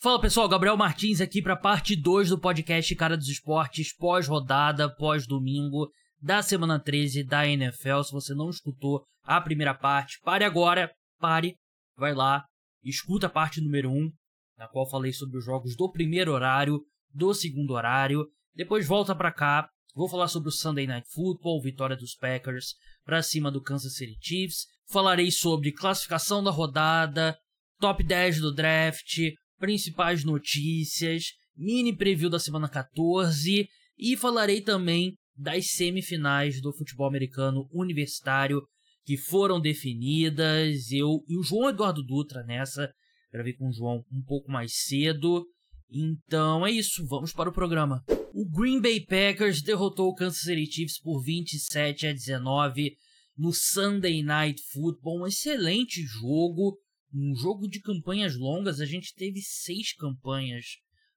Fala pessoal, Gabriel Martins aqui para parte 2 do podcast Cara dos Esportes, pós-rodada, pós-domingo da semana 13 da NFL. Se você não escutou a primeira parte, pare agora, pare, vai lá, escuta a parte número 1, um, na qual falei sobre os jogos do primeiro horário, do segundo horário. Depois volta para cá, vou falar sobre o Sunday Night Football, vitória dos Packers para cima do Kansas City Chiefs. Falarei sobre classificação da rodada, top 10 do draft, principais notícias, mini preview da semana 14 e falarei também das semifinais do futebol americano universitário que foram definidas. Eu e o João Eduardo Dutra nessa, gravei com o João um pouco mais cedo. Então é isso, vamos para o programa. O Green Bay Packers derrotou o Kansas City Chiefs por 27 a 19 no Sunday Night Football. Um excelente jogo um jogo de campanhas longas, a gente teve seis campanhas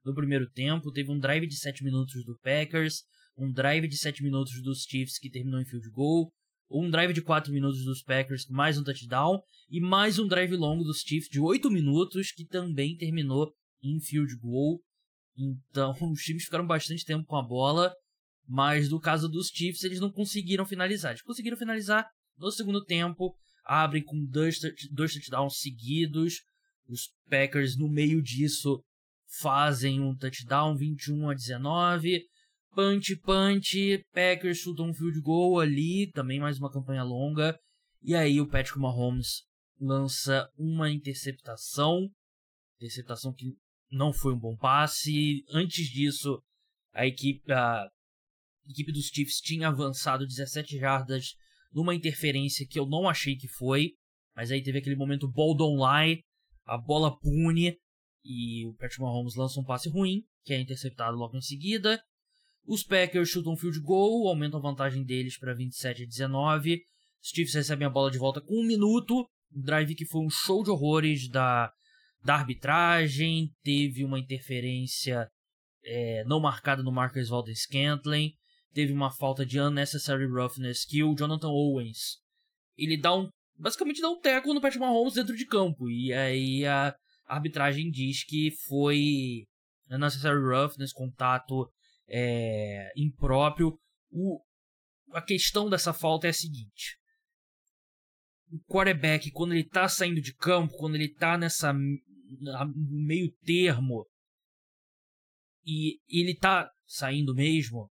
no primeiro tempo. Teve um drive de 7 minutos do Packers, um drive de 7 minutos dos Chiefs que terminou em field goal, um drive de 4 minutos dos Packers mais um touchdown, e mais um drive longo dos Chiefs de 8 minutos que também terminou em field goal. Então os times ficaram bastante tempo com a bola, mas no caso dos Chiefs eles não conseguiram finalizar. Eles conseguiram finalizar no segundo tempo, abrem com dois, dois touchdowns seguidos. Os Packers, no meio disso, fazem um touchdown 21 a 19. Punch, punch. Packers chutam um field goal ali. Também mais uma campanha longa. E aí o Patrick Mahomes lança uma interceptação. Interceptação que não foi um bom passe. Antes disso, a equipe, a equipe dos Chiefs tinha avançado 17 jardas numa interferência que eu não achei que foi, mas aí teve aquele momento ball don't lie, a bola pune e o Patrick Mahomes lança um passe ruim, que é interceptado logo em seguida. Os Packers chutam um field goal, aumentam a vantagem deles para 27 a 19. Os Chiefs recebem a bola de volta com um minuto. Um drive que foi um show de horrores da, da arbitragem. Teve uma interferência é, não marcada no Marcus Valdez Scantling teve uma falta de unnecessary roughness que o Jonathan Owens ele dá um basicamente dá um teco no Patrick Mahomes dentro de campo. E aí a arbitragem diz que foi unnecessary roughness contato é, impróprio. O, a questão dessa falta é a seguinte. O quarterback quando ele tá saindo de campo quando ele tá nessa meio termo e ele tá saindo mesmo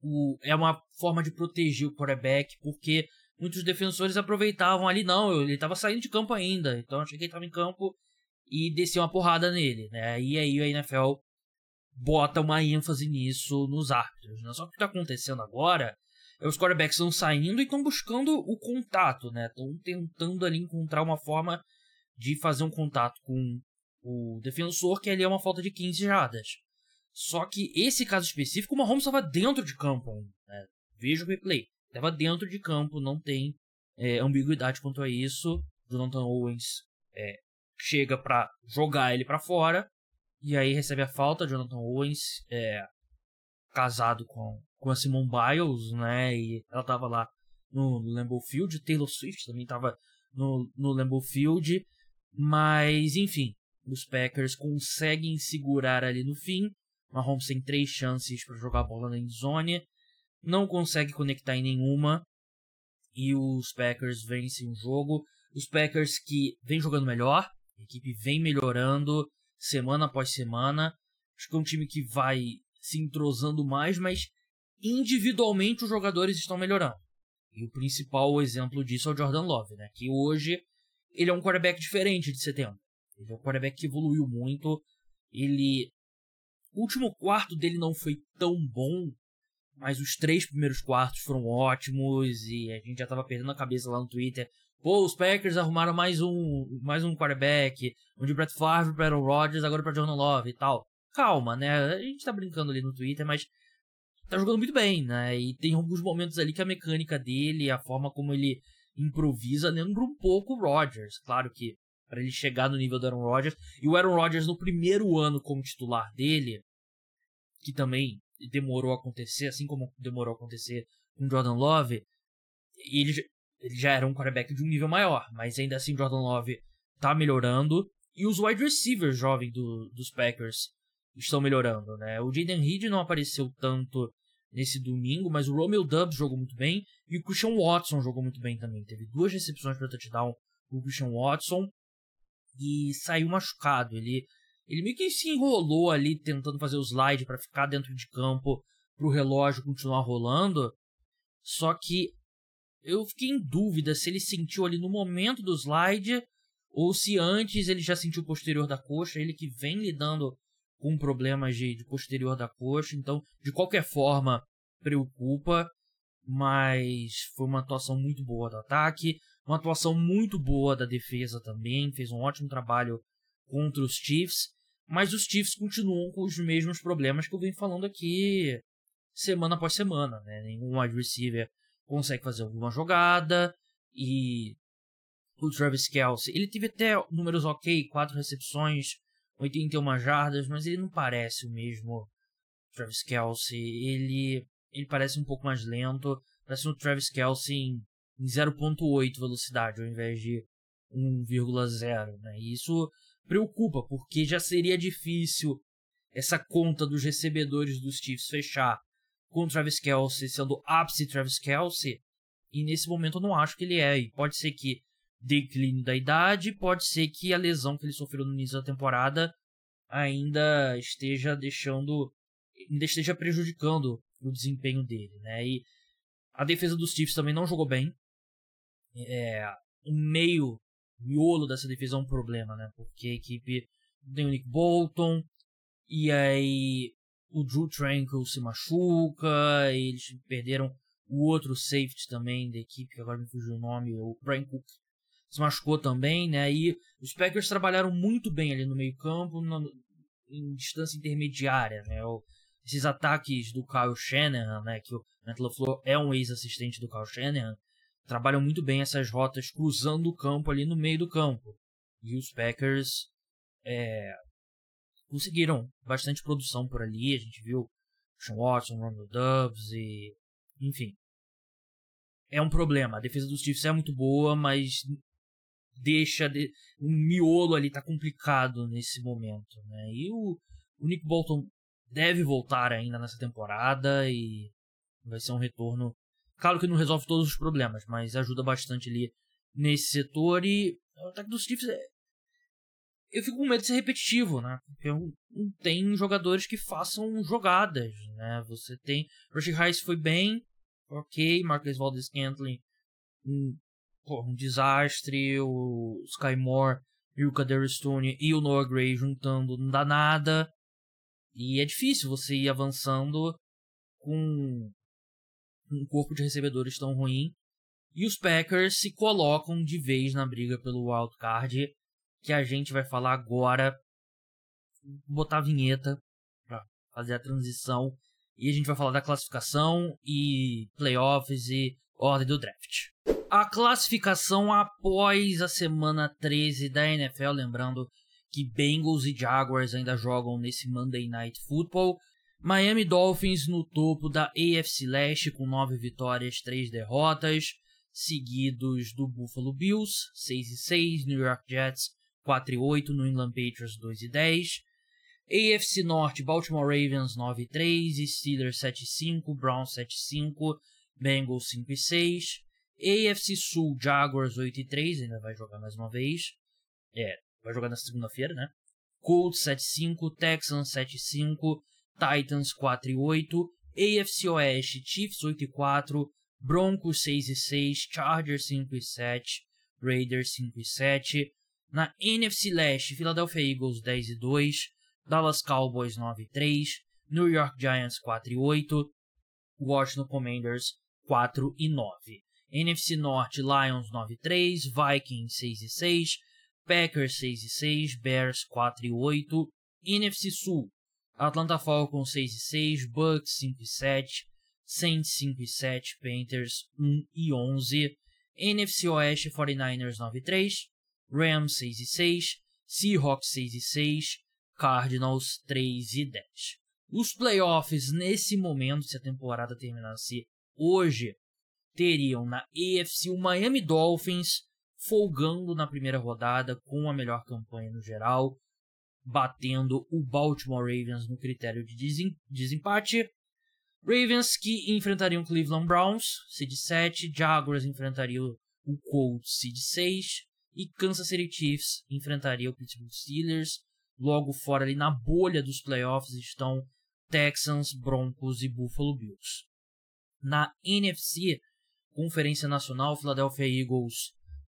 o, é uma forma de proteger o quarterback, porque muitos defensores aproveitavam ali, não, ele estava saindo de campo ainda, então achei que ele estava em campo e desceu uma porrada nele, né? E aí a NFL bota uma ênfase nisso nos árbitros, né? Só que o que está acontecendo agora é os quarterbacks estão saindo e estão buscando o contato, né? Estão tentando ali encontrar uma forma de fazer um contato com o defensor, que ali é uma falta de 15 jardas. Só que esse caso específico, o Mahomes estava dentro de campo. Né? Veja o replay. Estava dentro de campo, não tem é, ambiguidade quanto a isso. Jonathan Owens é, chega para jogar ele para fora. E aí recebe a falta. Jonathan Owens é casado com, com a Simone Biles, né? E ela tava lá no, no Lambeau Field. Taylor Swift também tava no, no Lambeau Field. Mas, enfim, os Packers conseguem segurar ali no fim. Mahomes tem três chances para jogar a bola na endzone, não consegue conectar em nenhuma e os Packers vencem o jogo. Os Packers que vem jogando melhor, a equipe vem melhorando semana após semana. Acho que é um time que vai se entrosando mais, mas individualmente os jogadores estão melhorando. E o principal exemplo disso é o Jordan Love, né? Que hoje ele é um quarterback diferente de setembro. Ele é um quarterback que evoluiu muito. Ele o último quarto dele não foi tão bom, mas os três primeiros quartos foram ótimos e a gente já tava perdendo a cabeça lá no Twitter. Pô, os Packers arrumaram mais um, mais um quarterback, um de Brett Favre para Aaron Rodgers, agora para Jordan Love e tal. Calma, né? A gente tá brincando ali no Twitter, mas tá jogando muito bem, né? E tem alguns momentos ali que a mecânica dele, a forma como ele improvisa, lembra um pouco o Rodgers. Claro que para ele chegar no nível do Aaron Rodgers. E o Aaron Rodgers, no primeiro ano como titular dele, que também demorou a acontecer, assim como demorou a acontecer com Jordan Love, ele, ele já era um quarterback de um nível maior, mas ainda assim Jordan Love tá melhorando E os wide receivers jovens do, dos Packers estão melhorando, né? O Jaden Reed não apareceu tanto nesse domingo, mas o Romeo Dubs jogou muito bem e o Christian Watson jogou muito bem também. Teve duas recepções para touchdown o Christian Watson e saiu machucado. Ele, ele meio que se enrolou ali tentando fazer o slide para ficar dentro de campo para o relógio continuar rolando. Só que eu fiquei em dúvida se ele sentiu ali no momento do slide ou se antes ele já sentiu o posterior da coxa. Ele que vem lidando com problemas de, de posterior da coxa. Então, de qualquer forma, preocupa. Mas foi uma atuação muito boa do ataque. Uma atuação muito boa da defesa também. Fez um ótimo trabalho contra os Chiefs. Mas os Chiefs continuam com os mesmos problemas que eu venho falando aqui semana após semana. Né? Nenhum wide receiver consegue fazer alguma jogada. E o Travis Kelsey, ele teve até números ok, quatro recepções, 81 jardas, mas ele não parece o mesmo Travis Kelsey. Ele, ele parece um pouco mais lento. Parece um Travis Kelsey em, em 0.8 velocidade, ao invés de 1,0. Né? E isso preocupa, porque já seria difícil essa conta dos recebedores dos Chiefs fechar com o Travis Kelsey sendo ápice Travis Kelsey. E nesse momento eu não acho que ele é. E pode ser que declínio da idade, pode ser que a lesão que ele sofreu no início da temporada ainda esteja deixando, ainda esteja prejudicando o desempenho dele, né? E a defesa dos Chiefs também não jogou bem. É, o meio, miolo dessa defesa é um problema, né? Porque a equipe tem o Nick Bolton e aí o Drew Tranquil se machuca, eles perderam o outro safety também da equipe, que agora me fugiu o nome, o Brian Cook se machucou também, né? E os Packers trabalharam muito bem ali no meio-campo, em distância intermediária, né? O, esses ataques do Kyle Shanahan, né? Que o Matt LaFleur é um ex-assistente do Kyle Shanahan, trabalham muito bem essas rotas cruzando o campo ali no meio do campo. E os Packers é, conseguiram bastante produção por ali. A gente viu Sean Watson, Ronald Dubs e. Enfim. É um problema. A defesa dos Chiefs é muito boa, mas deixa de, um miolo ali tá complicado nesse momento, né? E o, o Nick Bolton deve voltar ainda nessa temporada e vai ser um retorno. Claro que não resolve todos os problemas, mas ajuda bastante ali nesse setor e o ataque dos Chiefs é... eu fico com medo de ser repetitivo, né? Porque não tem jogadores que façam jogadas, né? Você tem Rush Rice foi bem, ok, Marcus Valdez Scantling um um desastre, o Sky Moore e o Kader Stone e o Noah Gray juntando não dá nada. E é difícil você ir avançando com um corpo de recebedores tão ruim. E os Packers se colocam de vez na briga pelo wild card, que a gente vai falar agora. Vou botar a vinheta para fazer a transição e a gente vai falar da classificação e playoffs e ordem do draft a classificação após a semana 13 da NFL, lembrando que Bengals e Jaguars ainda jogam nesse Monday Night Football. Miami Dolphins no topo da AFC Leste com 9 vitórias, 3 derrotas, seguidos do Buffalo Bills, 6 e 6, New York Jets, 4 e 8, New England Patriots, 2 e 10. AFC Norte, Baltimore Ravens 9 e 3, Steelers 7 e 5, Browns 7 e 5, Bengals 5 e 6. AFC Sul, Jaguars 8 e 3, ainda vai jogar mais uma vez. É, vai jogar na segunda-feira, né? Colts 7-5, Texans 7-5, Titans 4 e 8, AFC Oeste, Chiefs 8 e 4, Broncos 6 e 6, Chargers 5 e 7, Raiders 5 e 7. Na NFC Leste, Philadelphia Eagles 10 e 2, Dallas Cowboys 9 e 3, New York Giants 4 e 8, Washington Commanders 4 e 9. NFC Norte, Lions 9-3, Vikings 6-6, Packers 6-6, Bears 4-8, NFC Sul, Atlanta Falcons 6-6, Bucks 5-7, Saints 5-7, Panthers 1-11, NFC Oeste 49ers 9-3, Rams 6-6, Seahawks 6-6, Cardinals 3-10. Os playoffs nesse momento, se a temporada terminasse hoje, teriam na AFC o Miami Dolphins folgando na primeira rodada com a melhor campanha no geral, batendo o Baltimore Ravens no critério de desempate. Ravens que enfrentariam Cleveland Browns, seed 7, Jaguars enfrentariam o Colts, seed 6, e Kansas City Chiefs enfrentaria o Pittsburgh Steelers. Logo fora ali na bolha dos playoffs estão Texans, Broncos e Buffalo Bills. Na NFC, Conferência Nacional, Philadelphia Eagles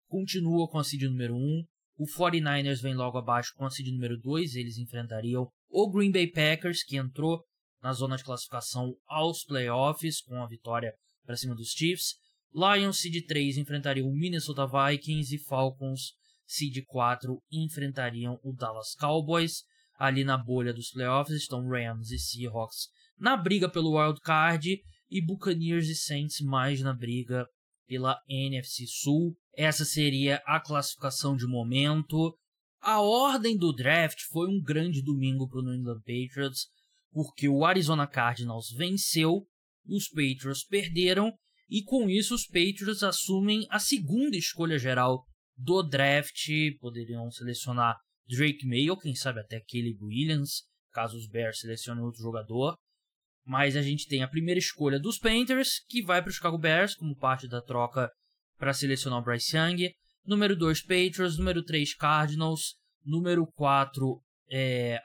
continua com a seed número 1. O 49ers vem logo abaixo com a seed número 2. Eles enfrentariam o Green Bay Packers, que entrou na zona de classificação aos playoffs com a vitória para cima dos Chiefs. Lions seed 3 enfrentariam o Minnesota Vikings e Falcons seed 4 enfrentariam o Dallas Cowboys. Ali na bolha dos playoffs estão Rams e Seahawks na briga pelo wild card e Buccaneers e Saints mais na briga pela NFC Sul. Essa seria a classificação de momento. A ordem do draft foi um grande domingo para o New England Patriots, porque o Arizona Cardinals venceu, os Patriots perderam, e com isso os Patriots assumem a segunda escolha geral do draft. Poderiam selecionar Drake May ou quem sabe até Caleb Williams, caso os Bears selecionem outro jogador. Mas a gente tem a primeira escolha dos Panthers, que vai para o Chicago Bears como parte da troca para selecionar o Bryce Young. Número 2, Patriots. Número 3, Cardinals. Número 4, é,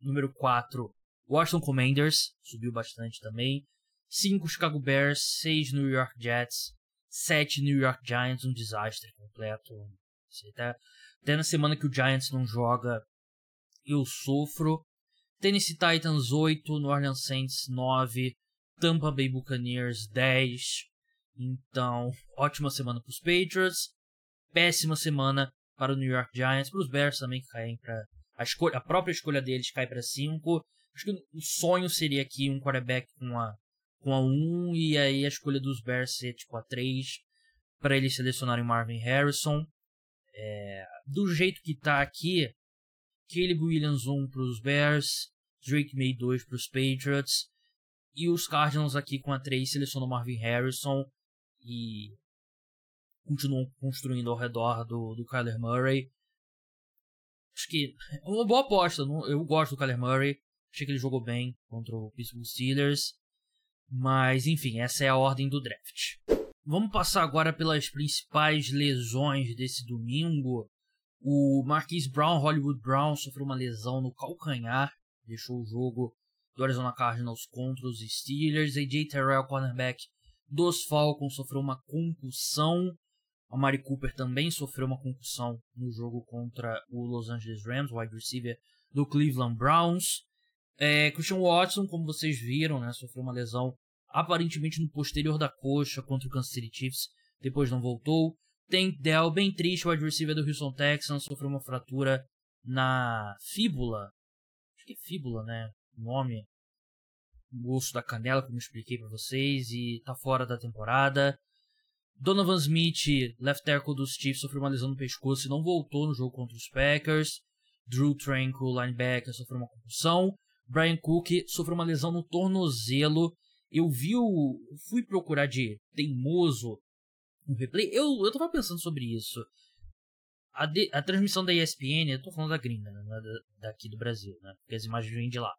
número 4, Washington Commanders. Subiu bastante também. 5, Chicago Bears. 6, New York Jets. 7, New York Giants. Um desastre completo. Até, até na semana que o Giants não joga, eu sofro. Tennessee Titans 8, New Orleans Saints 9, Tampa Bay Buccaneers 10. Então, ótima semana para os Patriots, péssima semana para o New York Giants, para os Bears também que caem para a, escolha, a própria escolha deles cai para 5. Acho que o sonho seria aqui um quarterback com a com a 1 e aí a escolha dos Bears ser tipo a 3 para eles selecionarem Marvin Harrison. É, do jeito que tá aqui, Caleb Williams 1 para os Bears, Drake May 2 para os Patriots, e os Cardinals aqui com a 3 selecionam Marvin Harrison e continuam construindo ao redor do, do Kyler Murray. Acho que é uma boa aposta. Eu gosto do Kyler Murray. Achei que ele jogou bem contra o Pittsburgh Steelers. Mas, enfim, essa é a ordem do draft. Vamos passar agora pelas principais lesões desse domingo. O Marquise Brown, Hollywood Brown, sofreu uma lesão no calcanhar, deixou o jogo do Arizona Cardinals contra os Steelers. AJ Terrell, cornerback dos Falcons, sofreu uma concussão. A Mari Cooper também sofreu uma concussão no jogo contra o Los Angeles Rams, wide receiver do Cleveland Browns. É, Christian Watson, como vocês viram, né, sofreu uma lesão aparentemente no posterior da coxa contra o Kansas City Chiefs, depois não voltou. Tem Dell, bem triste, o receiver do Houston Texans, sofreu uma fratura na fíbula. Acho que é fíbula, né? O nome. O osso da canela, como eu expliquei para vocês, e tá fora da temporada. Donovan Smith, left tackle dos Chiefs, sofreu uma lesão no pescoço e não voltou no jogo contra os Packers. Drew Tranquil, linebacker, sofreu uma concussão. Brian Cook sofreu uma lesão no tornozelo. Eu vi o. Fui procurar de teimoso um replay. Eu, eu tava pensando sobre isso. A, de, a transmissão da ESPN, eu tô falando da gringa, né? Da, daqui do Brasil, né? Porque as imagens vêm de lá.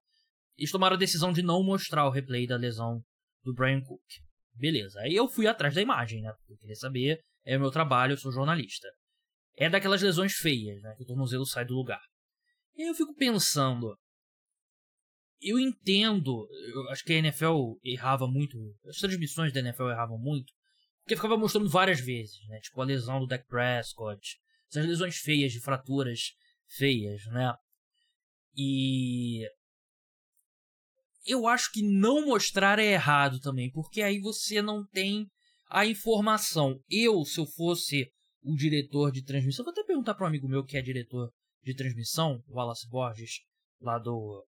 Eles tomaram a decisão de não mostrar o replay da lesão do Brian Cook. Beleza. Aí eu fui atrás da imagem, né? Porque eu queria saber. É o meu trabalho, eu sou jornalista. É daquelas lesões feias, né? Que o tornozelo sai do lugar. E aí eu fico pensando. Eu entendo. Eu acho que a NFL errava muito. As transmissões da NFL erravam muito. Porque ficava mostrando várias vezes, né? Tipo a lesão do Dak Prescott. Essas lesões feias, de fraturas feias, né? E. Eu acho que não mostrar é errado também, porque aí você não tem a informação. Eu, se eu fosse o diretor de transmissão, vou até perguntar para um amigo meu que é diretor de transmissão, o Wallace Borges, lá do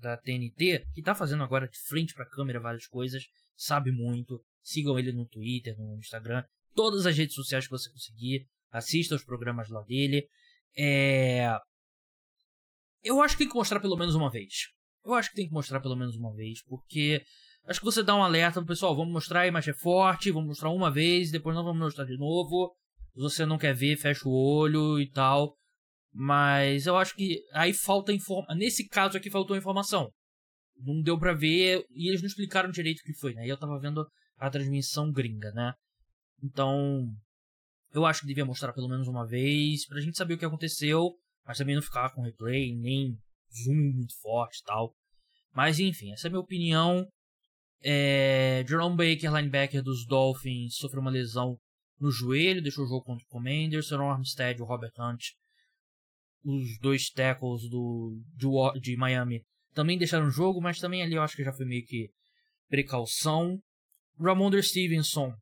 da TNT, que tá fazendo agora de frente para a câmera várias coisas, sabe muito, Sigam ele no Twitter, no Instagram, todas as redes sociais que você conseguir. Assista os programas lá dele. É... Eu acho que tem que mostrar pelo menos uma vez. Eu acho que tem que mostrar pelo menos uma vez, porque acho que você dá um alerta pro pessoal, vamos mostrar a imagem é forte, vamos mostrar uma vez, depois não vamos mostrar de novo. Se você não quer ver, fecha o olho e tal. Mas eu acho que aí falta informação. Nesse caso aqui faltou informação. Não deu pra ver e eles não explicaram direito o que foi, né? Eu tava vendo a transmissão gringa, né? Então, eu acho que devia mostrar pelo menos uma vez pra gente saber o que aconteceu, mas também não ficar com replay, nem zoom muito forte e tal. Mas enfim, essa é a minha opinião. É... Jerome Baker, linebacker dos Dolphins, sofreu uma lesão no joelho, deixou o jogo contra o Commanders. Seron Armstead e o Robert Hunt, os dois tackles do, de, de Miami, também deixaram o jogo, mas também ali eu acho que já foi meio que precaução. Ramondre Stevenson,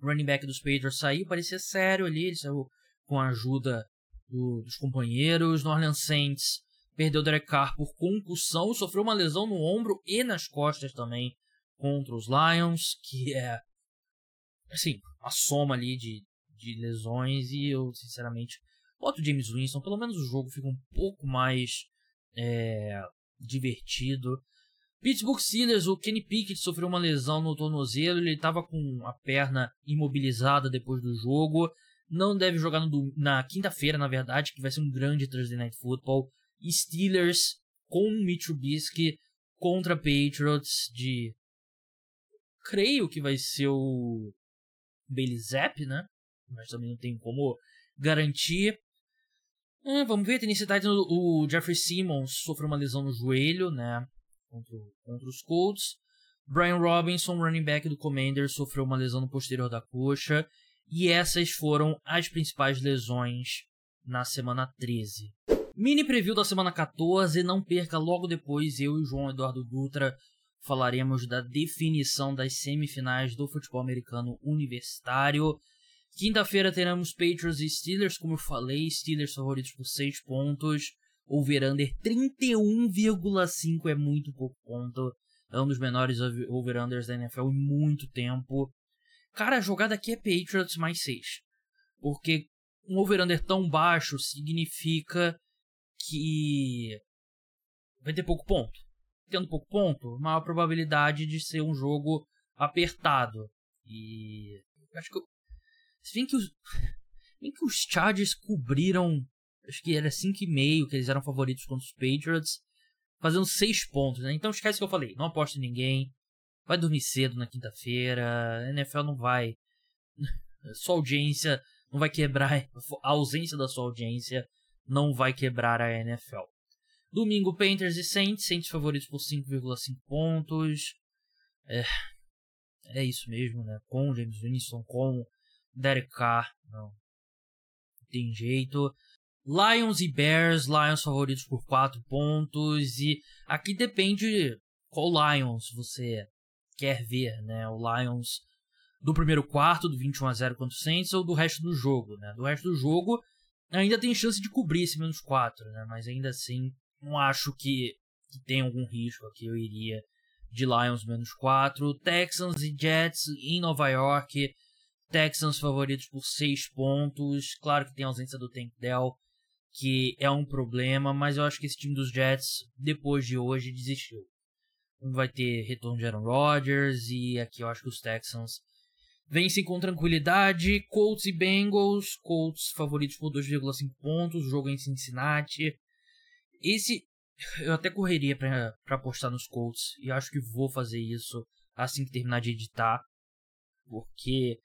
running back dos Patriots, saiu, parecia sério ali, ele saiu com a ajuda do, dos companheiros. No Orleans Saints perdeu Derek Carr por concussão, sofreu uma lesão no ombro e nas costas também contra os Lions, que é assim, a soma ali de, de lesões e eu sinceramente boto James Winston, pelo menos o jogo fica um pouco mais é, divertido. Pittsburgh Steelers, o Kenny Pickett sofreu uma lesão no tornozelo, ele estava com a perna imobilizada depois do jogo. Não deve jogar no, na quinta-feira, na verdade, que vai ser um grande Thursday Night Football. Steelers com Mitch Trubisky contra Patriots de creio que vai ser o Bailey Zapp, né? Mas também não tem como garantir. Hum, vamos ver, tem necessidade o Jeffrey Simmons sofreu uma lesão no joelho, né? Contra, contra os Colts. Brian Robinson, running back do Commander, sofreu uma lesão no posterior da coxa. E essas foram as principais lesões na semana 13. Mini preview da semana 14, não perca logo depois eu e João Eduardo Dutra falaremos da definição das semifinais do futebol americano universitário. Quinta-feira teremos Patriots e Steelers, como eu falei, Steelers favoritos por 6 pontos. Over-under 31,5 é muito pouco ponto. É um dos menores over-unders da NFL em muito tempo. Cara, a jogada aqui é Patriots mais 6. Porque um over-under tão baixo significa que vai ter pouco ponto tendo pouco ponto, maior probabilidade de ser um jogo apertado. E acho que se bem que os bem que os Chargers cobriram, acho que era 5,5 que eles eram favoritos contra os Patriots, fazendo 6 pontos, né? Então esquece o que eu falei, não aposta em ninguém. Vai dormir cedo na quinta-feira, a NFL não vai sua audiência não vai quebrar a ausência da sua audiência não vai quebrar a NFL. Domingo, Panthers e Saints. Saints favoritos por 5,5 pontos. É, é isso mesmo, né? Com James Winston, com Derek Carr. Não, tem jeito. Lions e Bears. Lions favoritos por 4 pontos. E aqui depende qual Lions você quer ver, né? O Lions do primeiro quarto, do 21 a 0 contra o Saints, ou do resto do jogo, né? Do resto do jogo ainda tem chance de cobrir esse menos 4, né? Mas ainda assim não acho que, que tem algum risco aqui. Eu iria de Lions menos 4. Texans e Jets em Nova York. Texans favoritos por 6 pontos. Claro que tem ausência do Tank Dell, que é um problema, mas eu acho que esse time dos Jets, depois de hoje, desistiu. Não vai ter retorno de Aaron Rodgers e aqui eu acho que os Texans vencem com tranquilidade. Colts e Bengals. Colts favoritos por 2,5 pontos. Jogo é em Cincinnati. Esse eu até correria para apostar nos Colts e acho que vou fazer isso assim que terminar de editar, porque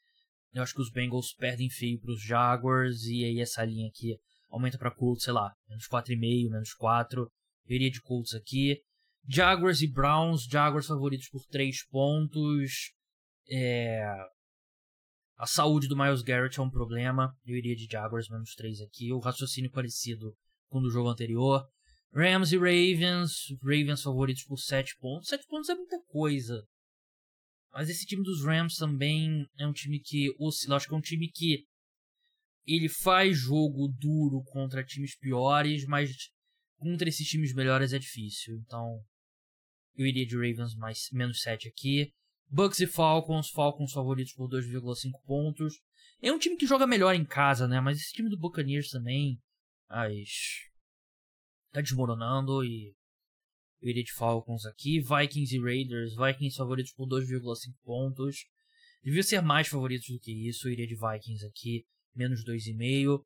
eu acho que os Bengals perdem feio para os Jaguars e aí essa linha aqui aumenta para Colts, sei lá, menos 4,5, menos 4. Eu iria de Colts aqui. Jaguars e Browns, Jaguars favoritos por 3 pontos. É... A saúde do Miles Garrett é um problema. Eu iria de Jaguars menos 3 aqui. O raciocínio parecido com o do jogo anterior. Rams e Ravens. Ravens favoritos por 7 pontos. 7 pontos é muita coisa. Mas esse time dos Rams também é um time que oscila. Acho que é um time que ele faz jogo duro contra times piores, mas contra esses times melhores é difícil. Então eu iria de Ravens mais menos 7 aqui. Bucks e Falcons, Falcons favoritos por 2,5 pontos. É um time que joga melhor em casa, né? Mas esse time do Buccaneers também. As tá desmoronando e eu iria de Falcons aqui. Vikings e Raiders. Vikings favoritos por 2,5 pontos. Devia ser mais favoritos do que isso. Eu iria de Vikings aqui. Menos 2,5.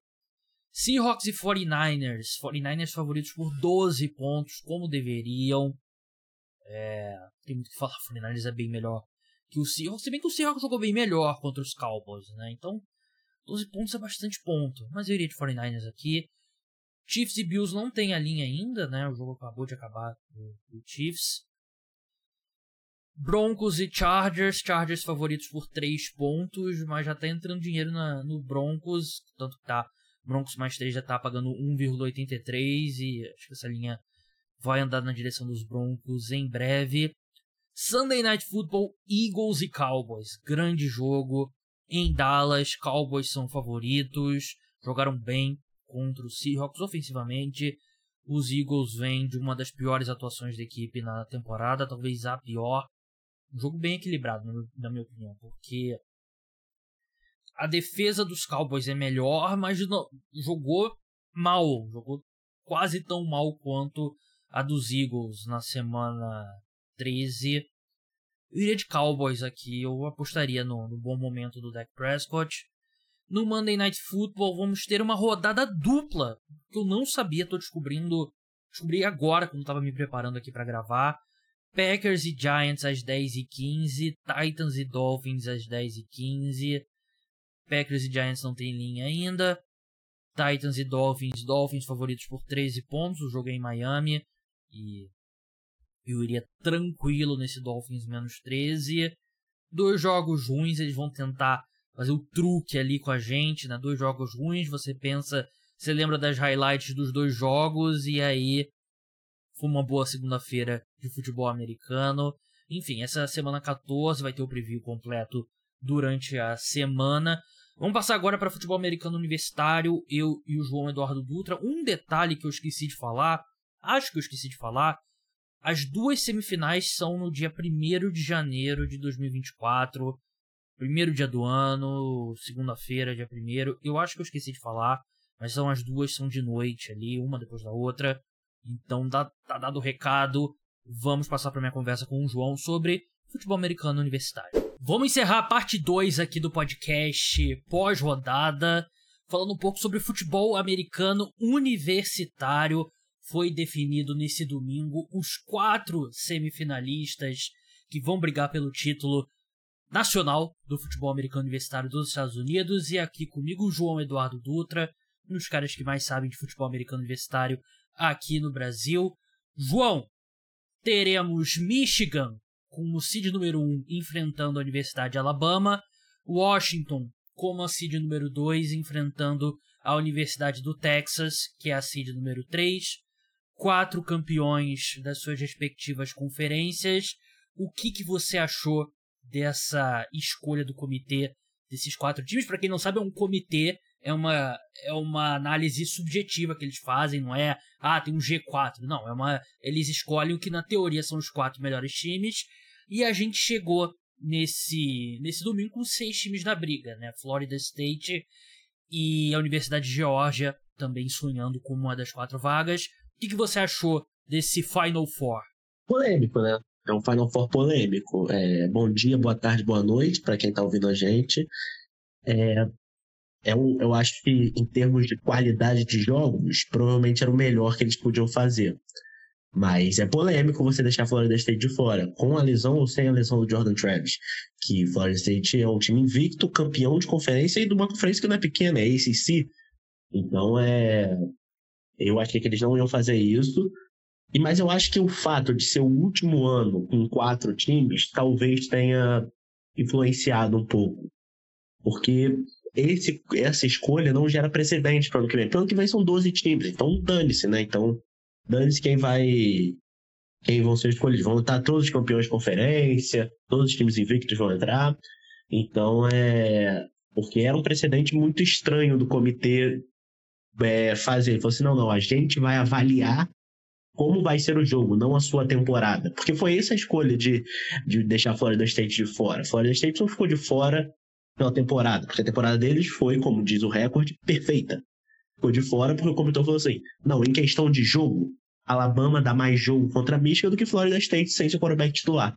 Seahawks e 49ers. 49ers favoritos por 12 pontos, como deveriam. É, tem muito que falar, 49ers é bem melhor que o Seahawks. Se bem que o Seahawks jogou bem melhor contra os Cowboys, né? Então, 12 pontos é bastante ponto. Mas eu iria de 49ers aqui. Chiefs e Bills não tem a linha ainda, né? O jogo acabou de acabar do Chiefs. Broncos e Chargers. Chargers favoritos por 3 pontos, mas já tá entrando dinheiro na, no Broncos. Tanto que tá. Broncos mais 3 já tá pagando 1,83 e acho que essa linha vai andar na direção dos Broncos em breve. Sunday Night Football, Eagles e Cowboys. Grande jogo em Dallas. Cowboys são favoritos. Jogaram bem contra os Seahawks ofensivamente. Os Eagles vêm de uma das piores atuações da equipe na temporada, talvez a pior. Um jogo bem equilibrado, na minha opinião, porque a defesa dos Cowboys é melhor, mas não, jogou mal, jogou quase tão mal quanto a dos Eagles na semana 13. Eu iria de Cowboys aqui, eu apostaria no, no bom momento do Dak Prescott. No Monday Night Football vamos ter uma rodada dupla, que eu não sabia, estou descobrindo, descobri agora quando estava me preparando aqui para gravar. Packers e Giants às 10h15, Titans e Dolphins às 10h15. Packers e Giants não tem linha ainda. Titans e Dolphins, Dolphins favoritos por 13 pontos, o jogo é em Miami. E eu iria tranquilo nesse Dolphins menos 13. Dois jogos ruins, eles vão tentar fazer o truque ali com a gente, né? Dois jogos ruins, você pensa, você lembra das highlights dos dois jogos e aí foi uma boa segunda-feira de futebol americano. Enfim, essa semana 14 vai ter o preview completo durante a semana. Vamos passar agora para futebol americano universitário, eu e o João Eduardo Dutra. Um detalhe que eu esqueci de falar, acho que eu esqueci de falar, as duas semifinais são no dia 1 de janeiro de 2024. Primeiro dia do ano, segunda-feira, dia 1 Eu acho que eu esqueci de falar, mas são as duas, são de noite ali, uma depois da outra. Então dá, tá dado o recado. Vamos passar para minha conversa com o João sobre futebol americano universitário. Vamos encerrar a parte 2 aqui do podcast pós-rodada, falando um pouco sobre futebol americano universitário. Foi definido nesse domingo os quatro semifinalistas que vão brigar pelo título nacional do futebol americano universitário dos Estados Unidos. E aqui comigo o João Eduardo Dutra, um dos caras que mais sabem de futebol americano universitário aqui no Brasil. João, teremos Michigan como seed número 1 enfrentando a Universidade de Alabama, Washington como a seed número 2 enfrentando a Universidade do Texas, que é a seed número 3, quatro campeões das suas respectivas conferências. O que, que você achou dessa escolha do comitê desses quatro times? Para quem não sabe, é um comitê é uma, é uma análise subjetiva que eles fazem, não é, ah, tem um G4. Não, é uma. Eles escolhem o que na teoria são os quatro melhores times. E a gente chegou nesse, nesse domingo com seis times na briga, né? Florida State e a Universidade de Geórgia também sonhando com uma das quatro vagas. O que, que você achou desse Final Four? Polêmico, né? É um Final Four polêmico. É, bom dia, boa tarde, boa noite para quem está ouvindo a gente. É, é um, eu acho que, em termos de qualidade de jogos, provavelmente era o melhor que eles podiam fazer. Mas é polêmico você deixar a Florida State de fora, com a lesão ou sem a lesão do Jordan Travis. Que Florida State é um time invicto, campeão de conferência e de uma conferência que não é pequena, é ACC. Então é. Eu achei que eles não iam fazer isso. E Mas eu acho que o fato de ser o último ano com quatro times talvez tenha influenciado um pouco. Porque esse, essa escolha não gera precedente para o ano que vem. Para o ano que vem são 12 times, então dane-se, né? Então, dane-se quem vai. Quem vão ser escolhidos. Vão estar todos os campeões de conferência, todos os times invictos vão entrar. Então, é. Porque era um precedente muito estranho do comitê é, fazer. Ele falou assim: não, não, a gente vai avaliar como vai ser o jogo, não a sua temporada. Porque foi essa a escolha de, de deixar a Florida State de fora. Florida State não ficou de fora pela temporada, porque a temporada deles foi, como diz o recorde, perfeita. Ficou de fora porque o comitê falou assim: não, em questão de jogo, Alabama dá mais jogo contra Michigan do que Florida State sem seu quarterback titular.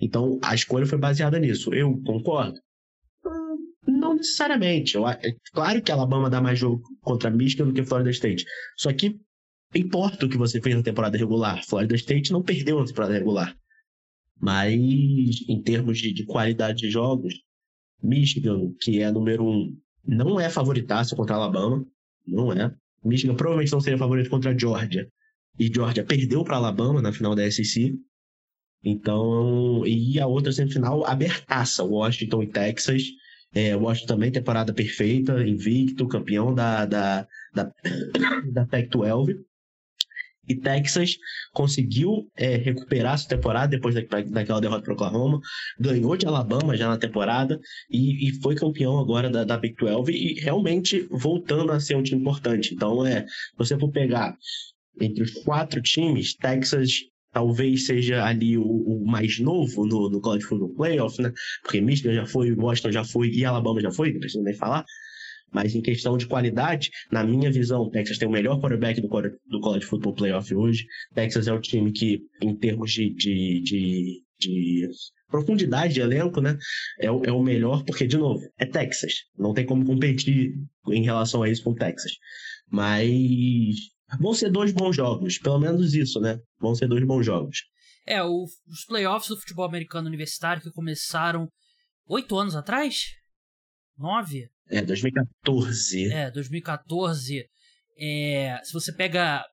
Então a escolha foi baseada nisso. Eu concordo? Não, necessariamente. Eu, é claro que Alabama dá mais jogo contra Michigan do que Florida State. Só que importa o que você fez na temporada regular. Florida State não perdeu na temporada regular. Mas em termos de, de qualidade de jogos, Michigan, que é número um, não é favoritaço contra Alabama. Não é. Michigan provavelmente não seria favorito contra a Georgia. E Georgia perdeu para Alabama na final da SEC. Então, e a outra semifinal abertaça, Washington e Texas. É, Washington também, temporada perfeita, invicto, campeão da, da, da, da Pac-12. E Texas conseguiu é, recuperar essa temporada depois da, daquela derrota para Oklahoma, ganhou de Alabama já na temporada e, e foi campeão agora da, da Big 12 e realmente voltando a ser um time importante. Então, é, você for pegar entre os quatro times, Texas talvez seja ali o, o, mais novo no, no College Football Playoff, né? Porque Michigan já foi, Washington já foi e Alabama já foi, não preciso nem falar. Mas em questão de qualidade, na minha visão, Texas tem o melhor quarterback do, do College Football Playoff hoje. Texas é o time que, em termos de, de, de, de profundidade de elenco, né? É, é, o melhor, porque, de novo, é Texas. Não tem como competir em relação a isso com o Texas. Mas vão ser dois bons jogos, pelo menos isso, né? Vão ser dois bons jogos. É, o, os playoffs do futebol americano universitário que começaram oito anos atrás? Nove? É, 2014. É, 2014. É, se você pega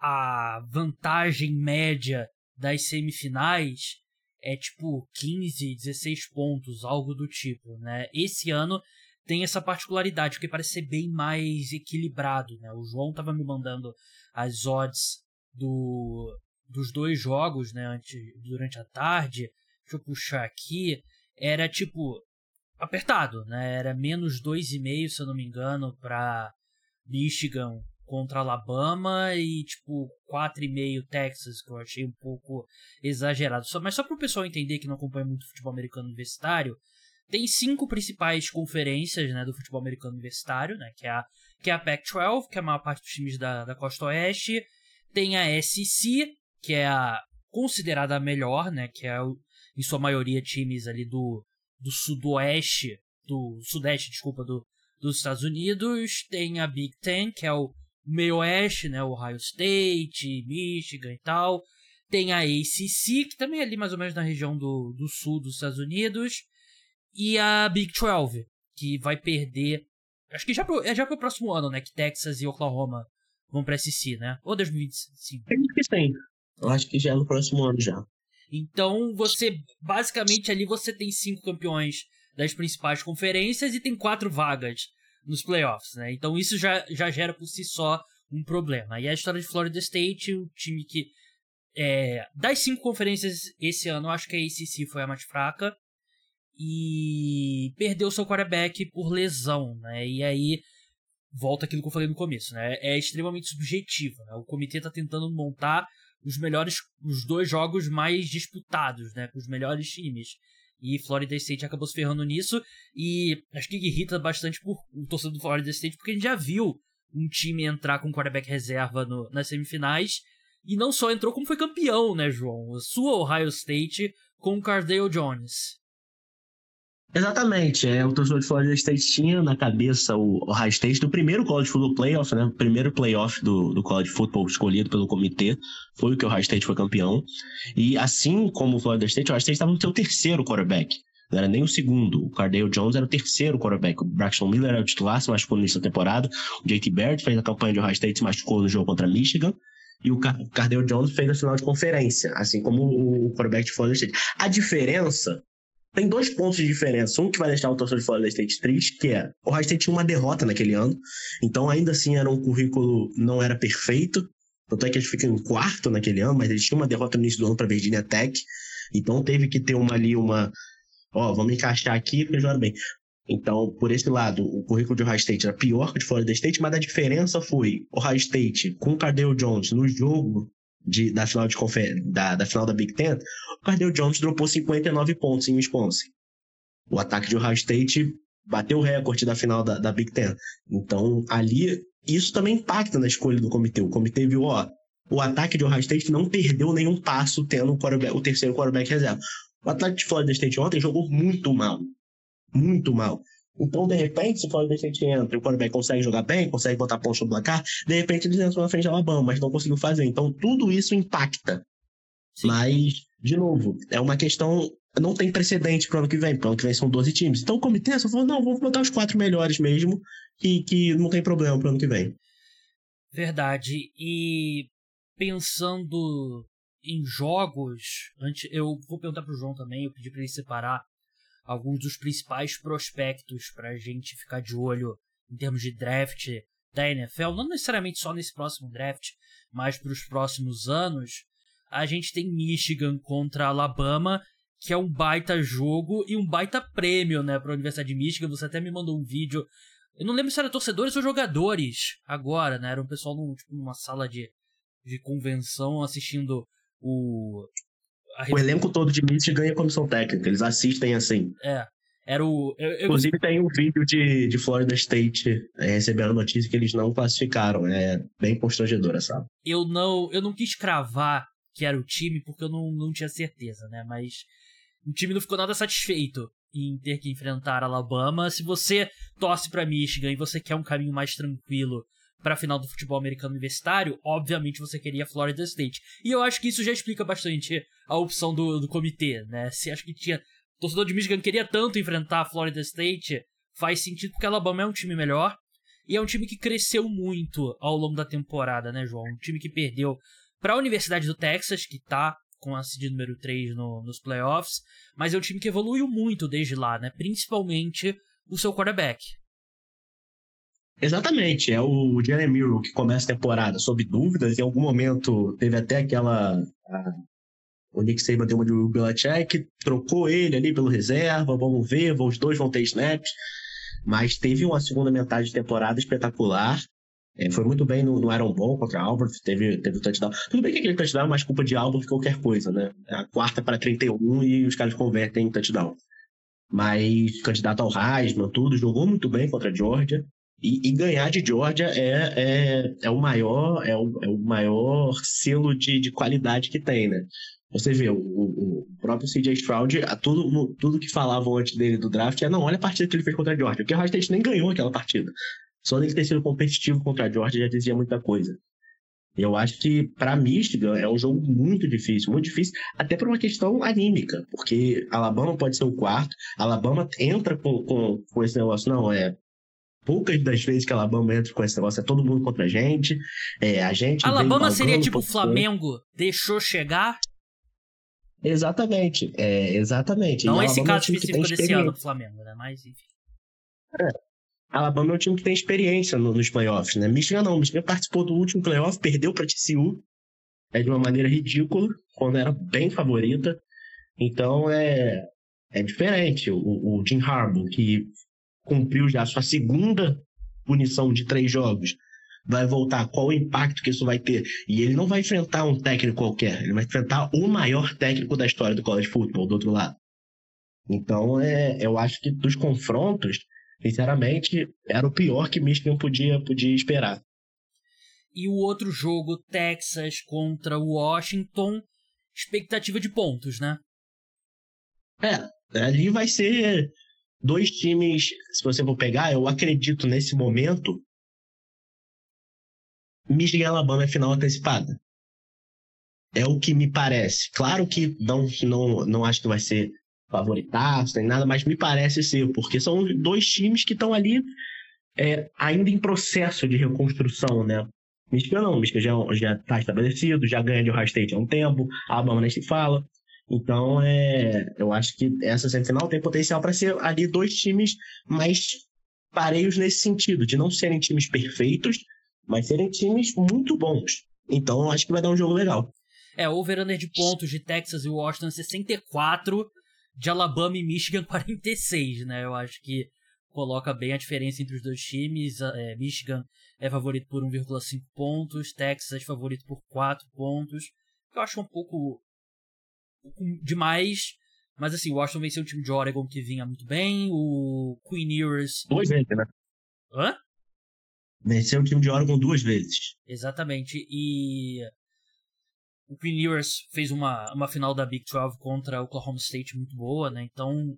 a vantagem média das semifinais, é tipo 15, 16 pontos, algo do tipo, né? Esse ano tem essa particularidade, porque parece ser bem mais equilibrado, né? O João tava me mandando as odds do, dos dois jogos, né, antes, durante a tarde. Deixa eu puxar aqui. Era tipo apertado, né? Era menos 2,5, se eu não me engano, para Michigan contra Alabama e tipo 4,5 Texas, que eu achei um pouco exagerado. Só, mas só para o pessoal entender que não acompanha muito futebol americano universitário, tem cinco principais conferências né, do futebol americano universitário, né, que é a, que é a Pac-12, que é a maior parte dos times da, da costa oeste. Tem a SEC, que é a considerada a melhor, né, que é em sua maioria times ali do, do sudoeste, do sudeste, desculpa, do, dos Estados Unidos, tem a Big Ten, que é o meio oeste, né, Ohio State, Michigan e tal. Tem a ACC, que também é ali mais ou menos na região do, do sul dos Estados Unidos. E a Big 12, que vai perder. Acho que já pro, é já pro próximo ano, né? Que Texas e Oklahoma vão pra SC, né? Ou 2025? Acredito que sim. Eu acho que já é no próximo ano já. Então você, basicamente ali você tem cinco campeões das principais conferências e tem quatro vagas nos playoffs, né? Então isso já, já gera por si só um problema. E a história de Florida State, o time que é, das cinco conferências esse ano, acho que a ACC foi a mais fraca e perdeu seu quarterback por lesão, né? E aí volta aquilo que eu falei no começo, né? É extremamente subjetivo, né? O comitê está tentando montar os melhores, os dois jogos mais disputados, né? Com os melhores times. E Florida State acabou se ferrando nisso. E acho que irrita bastante por o torcedor do Florida State, porque a gente já viu um time entrar com quarterback reserva no, nas semifinais. E não só entrou, como foi campeão, né, João? Sua Ohio State com o Cardale Jones. Exatamente. É, o torcedor de Florida State tinha na cabeça o Ohio State do primeiro College Football Playoff, né? O primeiro playoff do, do College Football escolhido pelo comitê. Foi o que o Ohio State foi campeão. E assim como o Florida State, o Ohio State estava no seu terceiro quarterback. Não era nem o segundo. O Cardale Jones era o terceiro quarterback. O Braxton Miller era o titular, se machucou no início da temporada. O JT Barrett fez a campanha de Ohio State, se machucou no jogo contra Michigan. E o Cardale Jones fez a final de conferência, assim como o quarterback de Florida State. A diferença tem dois pontos de diferença. Um que vai deixar o torcedor de Florida State triste, que é o Ohio State tinha uma derrota naquele ano, então ainda assim era um currículo não era perfeito. Tanto é que eles ficam em quarto naquele ano, mas eles tinham uma derrota no início do ano para Virginia Tech. Então teve que ter uma ali uma, ó, vamos encaixar aqui porque jogaram bem. Então, por esse lado, o currículo de Ohio State era pior que o de Florida State, mas a diferença foi Ohio State com o Cardale Jones no jogo de, da, final de da, da final da Big Ten, o Cardale Jones dropou 59 pontos em Wisconsin. O ataque de Ohio State bateu o recorde da final da, da Big Ten. Então, ali, isso também impacta na escolha do comitê. O comitê viu, ó, o ataque de Ohio State não perdeu nenhum passo tendo o, o terceiro quarterback reserva. O ataque de Florida State ontem jogou muito mal. Muito mal. Então, de repente, se o Florida State entra e o quarterback consegue jogar bem, consegue botar pontos no placar, de repente eles entram na frente da Alabama, mas não conseguiu fazer. Então, tudo isso impacta. Sim. Mas, de novo, é uma questão. Não tem precedente para o ano que vem. Para o ano que vem são 12 times. Então, o comitê só falou: não, vamos botar os quatro melhores mesmo, que, que não tem problema para o ano que vem. Verdade. E pensando em jogos, antes, eu vou perguntar pro João também, eu pedi para ele separar alguns dos principais prospectos para a gente ficar de olho em termos de draft da NFL, não necessariamente só nesse próximo draft, mas para os próximos anos. A gente tem Michigan contra Alabama, que é um baita jogo e um baita prêmio, né, para a Universidade de Michigan. Você até me mandou um vídeo. Eu não lembro se era torcedores ou jogadores agora, né? Era um pessoal num, tipo, numa sala de, de convenção assistindo o o elenco todo de Michigan ganha comissão técnica, eles assistem assim. É. Era o. Eu, eu... Inclusive tem um vídeo de, de Florida State é, recebendo notícia que eles não classificaram. É bem constrangedora, sabe? Eu não, eu não quis cravar que era o time porque eu não, não tinha certeza, né? Mas o time não ficou nada satisfeito em ter que enfrentar Alabama. Se você torce para Michigan e você quer um caminho mais tranquilo para a final do futebol americano universitário, obviamente você queria Florida State. E eu acho que isso já explica bastante a opção do, do comitê, né? Se acho que tinha. O torcedor de Michigan queria tanto enfrentar a Florida State, faz sentido porque Alabama é um time melhor. E é um time que cresceu muito ao longo da temporada, né, João? Um time que perdeu para a Universidade do Texas, que tá com a seed número 3 no, nos playoffs, mas é um time que evoluiu muito desde lá, né? Principalmente o seu quarterback. Exatamente, é o Jeremy que começa a temporada sob dúvidas, em algum momento teve até aquela... O Nick Saban deu uma de Will Belichick, trocou ele ali pelo reserva, vamos ver, os dois vão ter snaps, mas teve uma segunda metade de temporada espetacular, é, foi muito bem no, no Ball contra Albert, teve, teve o touchdown. Tudo bem que aquele touchdown é mais culpa de Albert que qualquer coisa, né? É a quarta para 31 e os caras convertem em touchdown. Mas candidato ao Heisman, tudo, jogou muito bem contra a Georgia. E, e, ganhar de Georgia é, é, é, o maior é o, é o maior selo de, de qualidade que tem, né? Você vê, o, o próprio CJ Stroud, tudo, tudo que falavam antes dele do draft é não, olha a partida que ele fez contra a Georgia, porque o Ohio State nem ganhou aquela partida. Só dele ter sido competitivo contra a Georgia já dizia muita coisa. Eu acho que para Michigan é um jogo muito difícil, muito difícil, até por uma questão anímica, porque Alabama pode ser o quarto, Alabama entra com, com, com esse negócio, não, é poucas das vezes que a Alabama entra com esse negócio é todo mundo contra a gente. É, a gente. Alabama seria tipo o Flamengo, deixou chegar? Exatamente, é, exatamente. Não esse caso é um específico desse ano do Flamengo, né? Mas enfim. É. Alabama é um time que tem experiência no, nos playoffs, né? Michigan não, Michigan participou do último playoff, perdeu para TCU, é de uma maneira ridícula, quando era bem favorita. Então é, é diferente. O, o Jim Harbaugh, que cumpriu já a sua segunda punição de três jogos, vai voltar, qual o impacto que isso vai ter. E ele não vai enfrentar um técnico qualquer, ele vai enfrentar o maior técnico da história do college football, do outro lado. Então, é, eu acho que dos confrontos, sinceramente, era o pior que Michigan podia, podia esperar. E o outro jogo, Texas contra Washington, expectativa de pontos, né? É, ali vai ser dois times, se você for pegar, eu acredito nesse momento, Michigan e Alabama é final antecipada. É o que me parece. Claro que não, não, não acho que vai ser favoritaço nem nada, mas me parece ser, porque são dois times que estão ali é, ainda em processo de reconstrução, né? Michigan não, Michigan já está estabelecido, já ganha de Ohio State há um tempo, Alabama nem se fala. Então, é, eu acho que essa semifinal tem potencial para ser ali dois times mais pareios nesse sentido, de não serem times perfeitos, mas serem times muito bons. Então, eu acho que vai dar um jogo legal. É, over-under de pontos de Texas e Washington 64, de Alabama e Michigan 46, né? Eu acho que coloca bem a diferença entre os dois times. É, Michigan é favorito por 1,5 pontos, Texas é favorito por 4 pontos. Eu acho um pouco demais. Mas assim, o Washington venceu o time de Oregon que vinha muito bem. O Queen Ewers. Duas vezes, né? Hã? Venceu o time de Oregon duas vezes. Exatamente. E. O Queen Ewers fez uma, uma final da Big 12 contra o Oklahoma State muito boa, né? Então,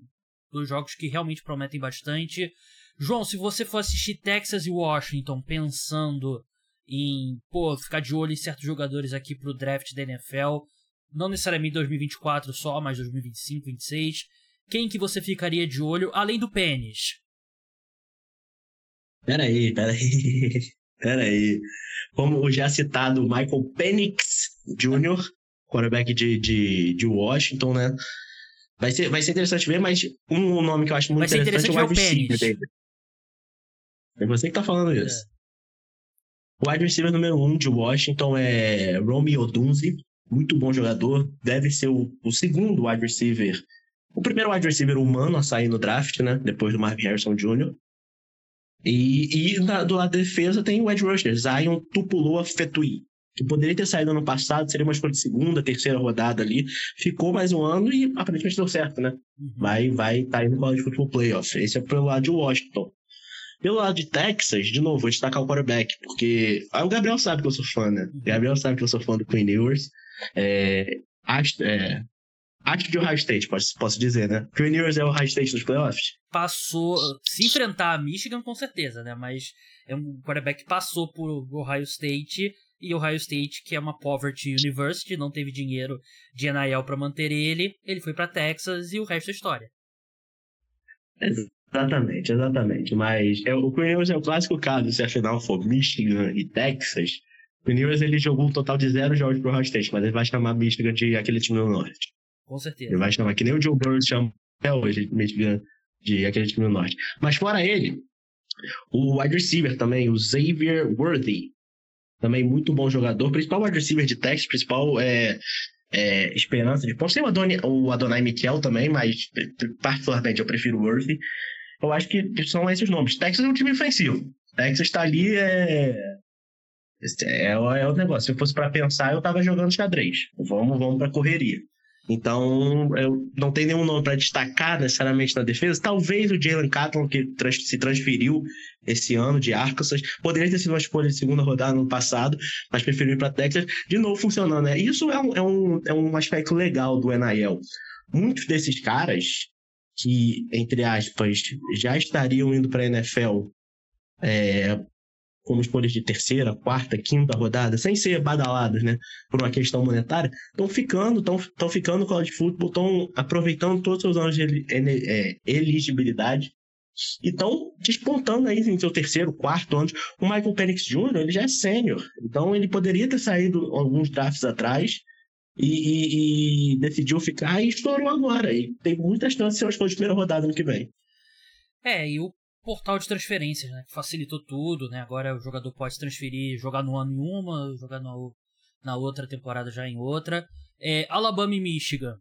dois jogos que realmente prometem bastante. João, se você for assistir Texas e Washington pensando em, pô, ficar de olho em certos jogadores aqui pro draft da NFL, não necessariamente 2024 só, mas 2025, 2026, quem que você ficaria de olho, além do Pênis? Peraí, peraí, peraí. Como já citado, Michael Penix Jr., quarterback de, de, de Washington, né? Vai ser, vai ser interessante ver, mas um nome que eu acho muito interessante, interessante, é o wide receiver dele. É você que tá falando isso. É. O wide receiver número 1 um de Washington é Romeo Dunze, muito bom jogador, deve ser o, o, segundo wide receiver, o primeiro wide receiver humano a sair no draft, né? Depois do Marvin Harrison Jr. E, e na, do lado da defesa tem o Ed rusher, Zion Tupuloa Fetui, que poderia ter saído ano passado, seria uma escolha de segunda, terceira rodada ali. Ficou mais um ano e aparentemente deu certo, né? Uhum. Vai vai tá indo para o futebol playoff. Esse é pelo lado de Washington. Pelo lado de Texas, de novo, vou destacar o quarterback, porque ah, o Gabriel sabe que eu sou fã, né? O Gabriel sabe que eu sou fã do Queen Ewers. É, acho, é, acho de Ohio State, posso, posso dizer, né? Queen Ewers é o Ohio State dos playoffs. Passou, se enfrentar a Michigan, com certeza, né? Mas é um quarterback que passou por Ohio State e Ohio State, que é uma poverty university, não teve dinheiro de NIL para manter ele, ele foi para Texas e o resto é história. Exatamente, exatamente. Mas é, o Queen Ewers é o clássico caso, se afinal for Michigan e Texas. O Ewers ele jogou um total de zero jogos pro Ohio State, mas ele vai chamar Michigan de aquele time do norte. Com certeza. Ele vai chamar, que nem o Joe Burrow chama até hoje Michigan de aquele time do norte. Mas fora ele, o wide receiver também, o Xavier Worthy. Também muito bom jogador. Principal wide receiver de Texas, principal é, é, esperança de pontos. Tem o Adonai, o Adonai Mikel também, mas particularmente eu prefiro o Worthy. Eu acho que são esses nomes. Texas é um time ofensivo. Texas está ali, é... É, é o negócio. Se eu fosse para pensar, eu tava jogando xadrez. Vamos, vamos para correria. Então, eu não tem nenhum nome para destacar necessariamente na defesa. Talvez o Jalen Catlon, que trans se transferiu esse ano de Arkansas, poderia ter sido uma escolha de segunda rodada no passado, mas preferiu ir para Texas. De novo funcionando, né? Isso é um, é, um, é um aspecto legal do NIL. Muitos desses caras que, entre aspas, já estariam indo para a NFL é, como escolhas de terceira, quarta, quinta rodada, sem ser badalados, né, por uma questão monetária, estão ficando, estão ficando no college football, estão aproveitando todos os seus anos de é, elegibilidade e estão despontando aí em seu terceiro, quarto ano. O Michael Penix Jr., ele já é sênior, então ele poderia ter saído alguns drafts atrás e, e, e, decidiu ficar e estourou agora. E tem muitas chances de ser uma escolha de primeira rodada no que vem. É, e o portal de transferências, né? Que facilitou tudo, né? Agora o jogador pode transferir, jogar no ano em uma, jogar no, na outra temporada já em outra. É, Alabama e Michigan.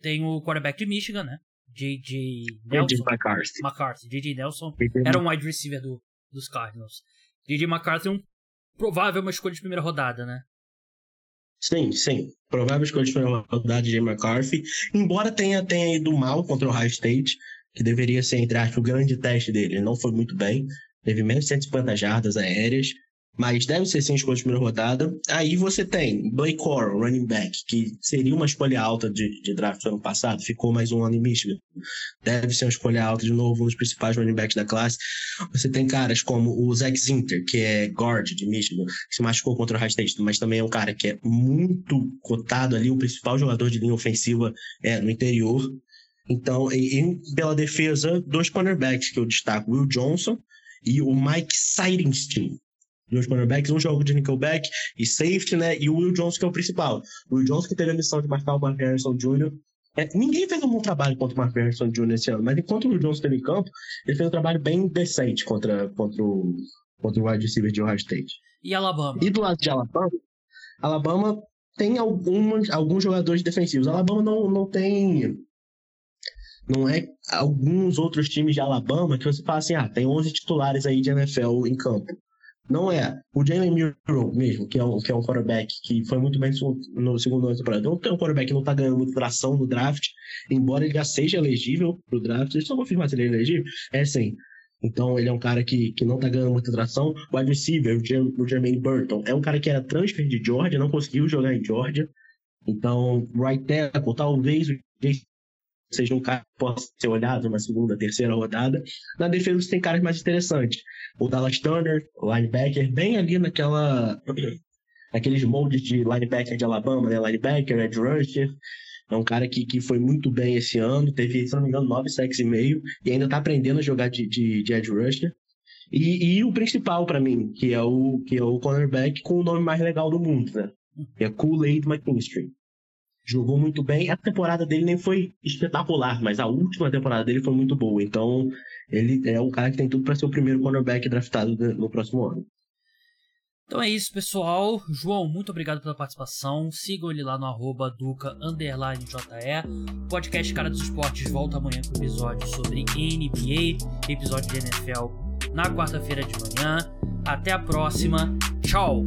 Tem o quarterback de Michigan, né? J.J. Nelson. McCarthy. McCarthy. J.J. Nelson era um wide receiver do, dos Cardinals. J.J. McCarthy é um provável uma escolha de primeira rodada, né? Sim, sim. Provável escolha de primeira rodada de J.J. McCarthy. Embora tenha, tenha ido mal contra o Ohio State, que deveria ser, entre aspas, o grande teste dele. Ele não foi muito bem, teve menos de 150 jardas aéreas, mas deve ser sim escolha de primeira rodada. Aí você tem Blake Coral, running back, que seria uma escolha alta de, de draft ano passado, ficou mais um ano em Michigan. Deve ser uma escolha alta de novo, um dos principais running backs da classe. Você tem caras como o Zach Zinter, que é guard de Michigan, que se machucou contra o High State, mas também é um cara que é muito cotado ali, o principal jogador de linha ofensiva é, no interior. Então, e, e pela defesa, dois cornerbacks que eu destaco, Will Johnson e o Mike Seidenstein. Dois cornerbacks, um jogo de nickelback e safety, né? E o Will Johnson que é o principal. O Will Johnson que teve a missão de marcar o Mark Harrison Jr. É, ninguém fez um bom trabalho contra o Mark Harrison Jr. esse ano, mas enquanto o Will Johnson esteve em campo, ele fez um trabalho bem decente contra, contra, o, contra o wide receiver de Ohio State. E Alabama? E do lado de Alabama, Alabama tem algumas, alguns jogadores defensivos. Alabama não, não tem não é alguns outros times de Alabama que você fala assim, ah, tem 11 titulares aí de NFL em campo. Não é. O Jalen Murrow mesmo, que é, um, que é um quarterback que foi muito bem no segundo ano da temporada. Não tem um quarterback que não tá ganhando muita tração no draft, embora ele já seja elegível pro draft. Deixa eu só confirmar se ele é elegível. É sim. Então ele é um cara que, que não tá ganhando muita tração. O wide receiver, o, Jermaine Burton, é um cara que era transfer de Georgia, não conseguiu jogar em Georgia. Então, right tackle, talvez o Jason seja um cara que possa ser olhado numa segunda, terceira rodada. Na defesa você tem caras mais interessantes. O Dallas Turner, linebacker, bem ali naquela. aqueles moldes de linebacker de Alabama, né? Linebacker, edge rusher. É um cara que, que foi muito bem esse ano, teve, se não me engano, 9 sacks e meio, e ainda tá aprendendo a jogar de, de, de rusher. E, e o principal para mim, que é o, que é o cornerback com o nome mais legal do mundo, né? Que é Kool-Aid McKinstry. Jogou muito bem. A temporada dele nem foi espetacular, mas a última temporada dele foi muito boa. Então, ele é um cara que tem tudo para ser o primeiro cornerback draftado no próximo ano. Então é isso, pessoal. João, muito obrigado pela participação. Sigam ele lá no arroba. Podcast Cara dos Esportes volta amanhã com episódio sobre NBA, episódio de NFL na quarta-feira de manhã. Até a próxima. Tchau!